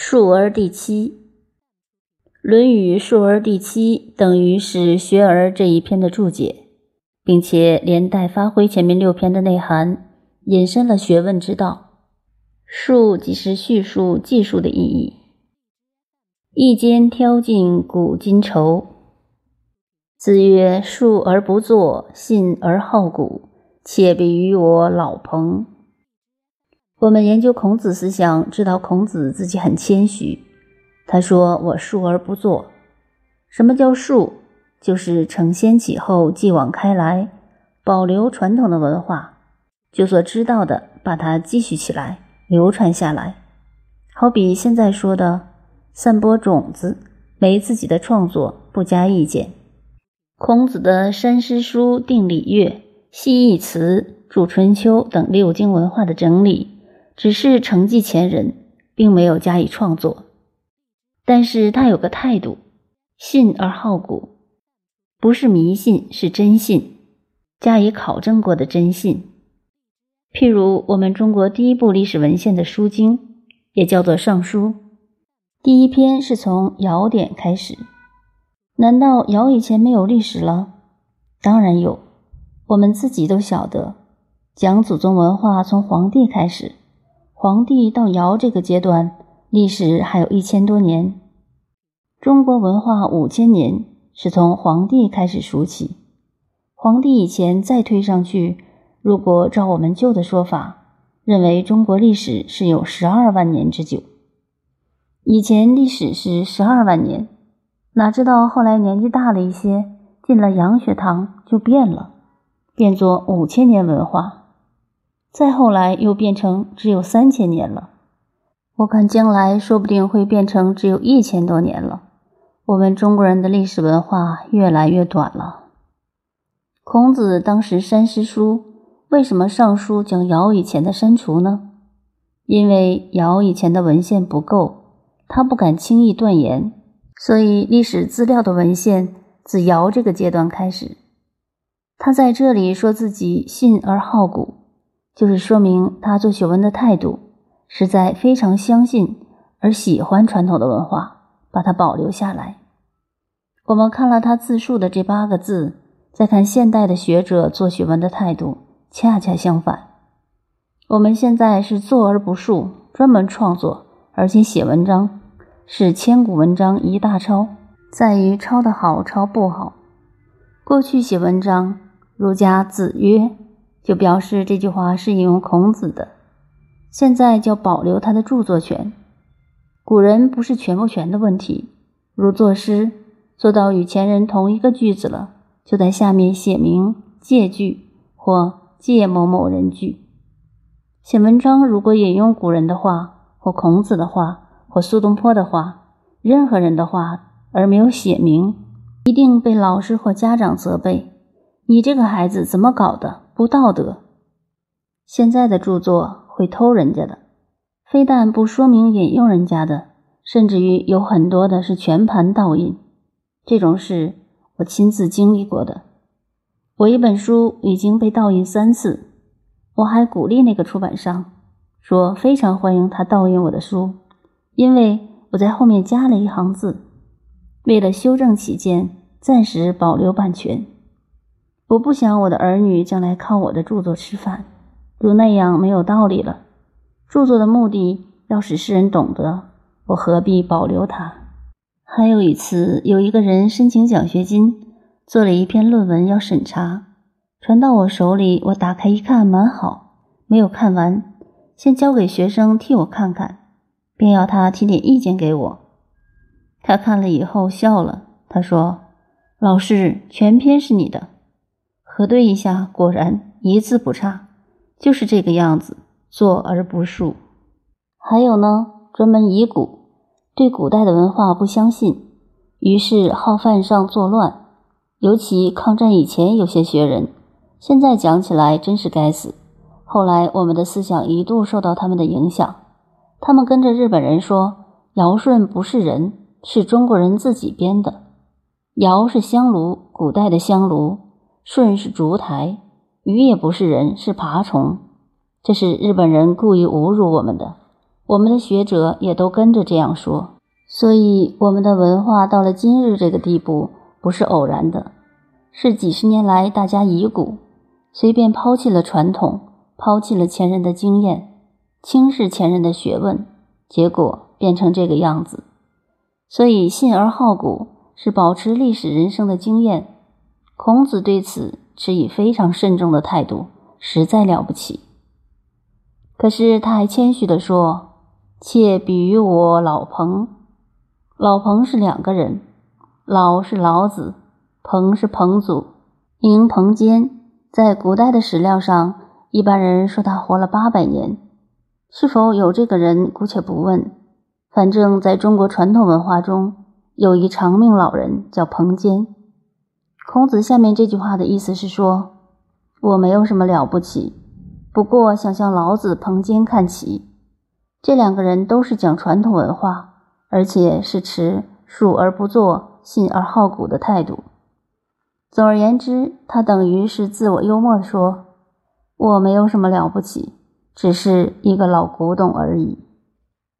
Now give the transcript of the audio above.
述而第七，《论语述而第七》等于是学而这一篇的注解，并且连带发挥前面六篇的内涵，引申了学问之道。述即是叙述、记述的意义。一间挑尽古今愁。子曰：“述而不作，信而好古，且比于我老彭。”我们研究孔子思想，知道孔子自己很谦虚。他说：“我述而不作。”什么叫述？就是承先启后，继往开来，保留传统的文化，就所知道的，把它继续起来，流传下来。好比现在说的，散播种子，没自己的创作，不加意见。孔子的山诗书、定礼乐、系义辞、著春秋等六经文化的整理。只是承继前人，并没有加以创作。但是他有个态度，信而好古，不是迷信，是真信，加以考证过的真信。譬如我们中国第一部历史文献的书经，也叫做《尚书》，第一篇是从尧典开始。难道尧以前没有历史了？当然有，我们自己都晓得，讲祖宗文化从黄帝开始。黄帝到尧这个阶段，历史还有一千多年。中国文化五千年是从黄帝开始数起。黄帝以前再推上去，如果照我们旧的说法，认为中国历史是有十二万年之久。以前历史是十二万年，哪知道后来年纪大了一些，进了洋学堂就变了，变作五千年文化。再后来又变成只有三千年了，我看将来说不定会变成只有一千多年了。我们中国人的历史文化越来越短了。孔子当时删诗书，为什么《尚书》将尧以前的删除呢？因为尧以前的文献不够，他不敢轻易断言，所以历史资料的文献自尧这个阶段开始。他在这里说自己信而好古。就是说明他做学问的态度，是在非常相信而喜欢传统的文化，把它保留下来。我们看了他自述的这八个字，再看现代的学者做学问的态度，恰恰相反。我们现在是坐而不述，专门创作，而且写文章是千古文章一大抄，在于抄的好抄不好。过去写文章，儒家子曰。就表示这句话是引用孔子的，现在就保留他的著作权。古人不是全不全的问题，如作诗做到与前人同一个句子了，就在下面写明借句或借某某人句。写文章如果引用古人的话，或孔子的话，或苏东坡的话，任何人的话，而没有写明，一定被老师或家长责备：你这个孩子怎么搞的？不道德。现在的著作会偷人家的，非但不说明引用人家的，甚至于有很多的是全盘盗印。这种事我亲自经历过的。我一本书已经被盗印三次，我还鼓励那个出版商，说非常欢迎他盗印我的书，因为我在后面加了一行字，为了修正起见，暂时保留版权。我不想我的儿女将来靠我的著作吃饭，如那样没有道理了。著作的目的要使世人懂得，我何必保留它？还有一次，有一个人申请奖学金，做了一篇论文要审查，传到我手里，我打开一看，蛮好，没有看完，先交给学生替我看看，并要他提点意见给我。他看了以后笑了，他说：“老师，全篇是你的。”核对一下，果然一字不差，就是这个样子，坐而不述。还有呢，专门遗古，对古代的文化不相信，于是好犯上作乱。尤其抗战以前有些学人，现在讲起来真是该死。后来我们的思想一度受到他们的影响，他们跟着日本人说尧舜不是人，是中国人自己编的。尧是香炉，古代的香炉。舜是烛台，鱼也不是人，是爬虫。这是日本人故意侮辱我们的。我们的学者也都跟着这样说。所以，我们的文化到了今日这个地步，不是偶然的，是几十年来大家遗骨，随便抛弃了传统，抛弃了前人的经验，轻视前人的学问，结果变成这个样子。所以，信而好古是保持历史人生的经验。孔子对此持以非常慎重的态度，实在了不起。可是他还谦虚地说：“妾比于我老彭。”老彭是两个人，老是老子，彭是彭祖，名彭坚。在古代的史料上，一般人说他活了八百年。是否有这个人，姑且不问。反正在中国传统文化中，有一长命老人叫彭坚。孔子下面这句话的意思是说，我没有什么了不起，不过想向老子、彭坚看齐。这两个人都是讲传统文化。而且是持述而不作、信而好古的态度。总而言之，他等于是自我幽默地说：“我没有什么了不起，只是一个老古董而已。”